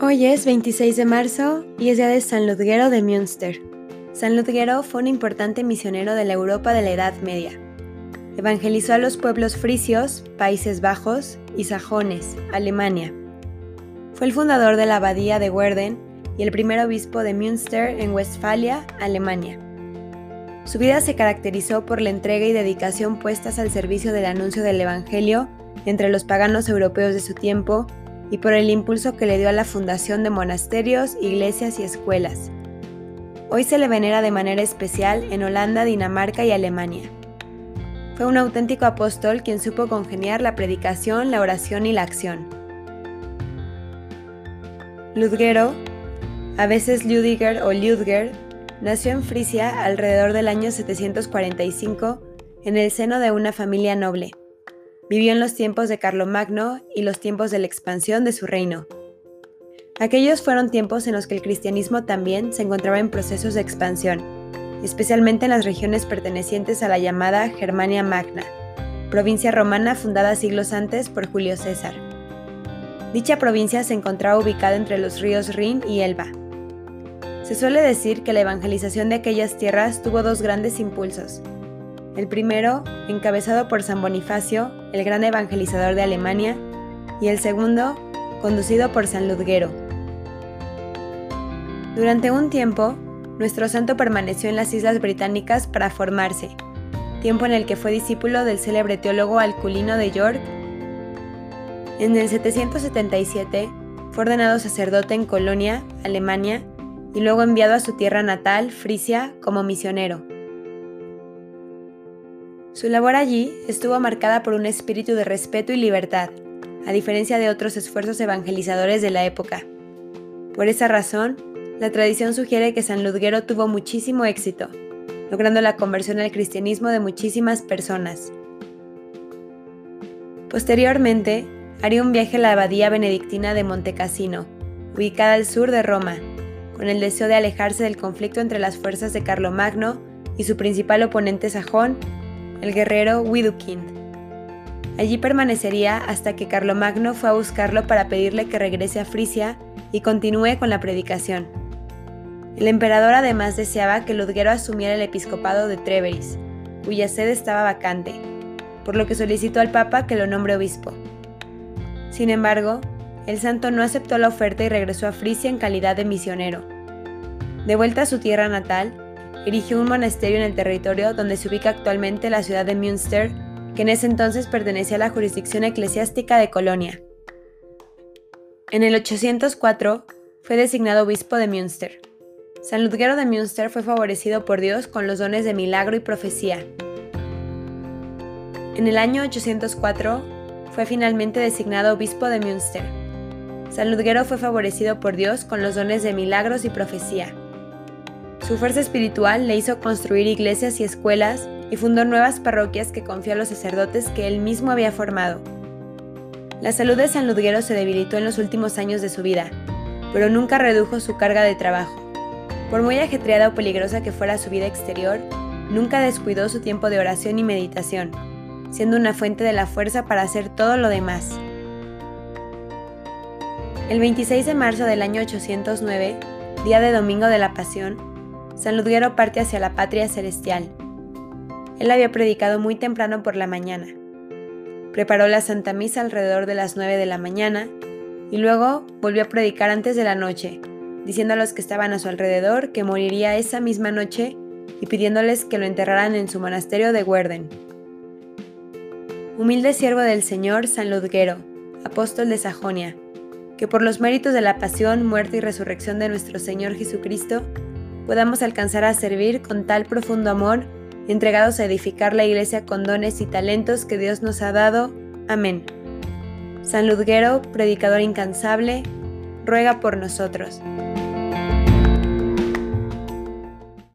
Hoy es 26 de marzo y es día de San Ludgero de Münster. San Ludgero fue un importante misionero de la Europa de la Edad Media. Evangelizó a los pueblos frisios, Países Bajos y sajones, Alemania. Fue el fundador de la abadía de Werden y el primer obispo de Münster en Westfalia, Alemania. Su vida se caracterizó por la entrega y dedicación puestas al servicio del anuncio del Evangelio entre los paganos europeos de su tiempo y por el impulso que le dio a la fundación de monasterios, iglesias y escuelas. Hoy se le venera de manera especial en Holanda, Dinamarca y Alemania. Fue un auténtico apóstol quien supo congeniar la predicación, la oración y la acción. Ludgero, a veces Ludiger o Ludger, nació en Frisia alrededor del año 745 en el seno de una familia noble. Vivió en los tiempos de Carlomagno y los tiempos de la expansión de su reino. Aquellos fueron tiempos en los que el cristianismo también se encontraba en procesos de expansión, especialmente en las regiones pertenecientes a la llamada Germania Magna, provincia romana fundada siglos antes por Julio César. Dicha provincia se encontraba ubicada entre los ríos Rin y Elba. Se suele decir que la evangelización de aquellas tierras tuvo dos grandes impulsos, el primero, encabezado por San Bonifacio, el gran evangelizador de Alemania, y el segundo, conducido por San Ludgero. Durante un tiempo, nuestro santo permaneció en las Islas Británicas para formarse, tiempo en el que fue discípulo del célebre teólogo Alculino de York. En el 777 fue ordenado sacerdote en Colonia, Alemania, y luego enviado a su tierra natal, Frisia, como misionero. Su labor allí estuvo marcada por un espíritu de respeto y libertad, a diferencia de otros esfuerzos evangelizadores de la época. Por esa razón, la tradición sugiere que San Ludgero tuvo muchísimo éxito, logrando la conversión al cristianismo de muchísimas personas. Posteriormente, haría un viaje a la abadía benedictina de Montecassino, ubicada al sur de Roma, con el deseo de alejarse del conflicto entre las fuerzas de Carlomagno y su principal oponente sajón, el guerrero Widukind. Allí permanecería hasta que Carlomagno fue a buscarlo para pedirle que regrese a Frisia y continúe con la predicación. El emperador además deseaba que Ludgero asumiera el episcopado de Treveris, cuya sede estaba vacante, por lo que solicitó al Papa que lo nombre obispo. Sin embargo, el santo no aceptó la oferta y regresó a Frisia en calidad de misionero. De vuelta a su tierra natal, erigió un monasterio en el territorio donde se ubica actualmente la ciudad de Münster, que en ese entonces pertenecía a la jurisdicción eclesiástica de Colonia. En el 804 fue designado obispo de Münster. San Ludgero de Münster fue favorecido por Dios con los dones de milagro y profecía. En el año 804 fue finalmente designado obispo de Münster. San Ludgero fue favorecido por Dios con los dones de milagros y profecía. Su fuerza espiritual le hizo construir iglesias y escuelas y fundó nuevas parroquias que confió a los sacerdotes que él mismo había formado. La salud de San Ludgero se debilitó en los últimos años de su vida, pero nunca redujo su carga de trabajo. Por muy ajetreada o peligrosa que fuera su vida exterior, nunca descuidó su tiempo de oración y meditación, siendo una fuente de la fuerza para hacer todo lo demás. El 26 de marzo del año 809, día de Domingo de la Pasión, San Ludgero parte hacia la patria celestial. Él había predicado muy temprano por la mañana. Preparó la Santa Misa alrededor de las 9 de la mañana y luego volvió a predicar antes de la noche, diciendo a los que estaban a su alrededor que moriría esa misma noche y pidiéndoles que lo enterraran en su monasterio de Werden. Humilde siervo del Señor San Ludgero, apóstol de Sajonia, que por los méritos de la pasión, muerte y resurrección de nuestro Señor Jesucristo, podamos alcanzar a servir con tal profundo amor, entregados a edificar la iglesia con dones y talentos que Dios nos ha dado. Amén. San Ludgero, predicador incansable, ruega por nosotros.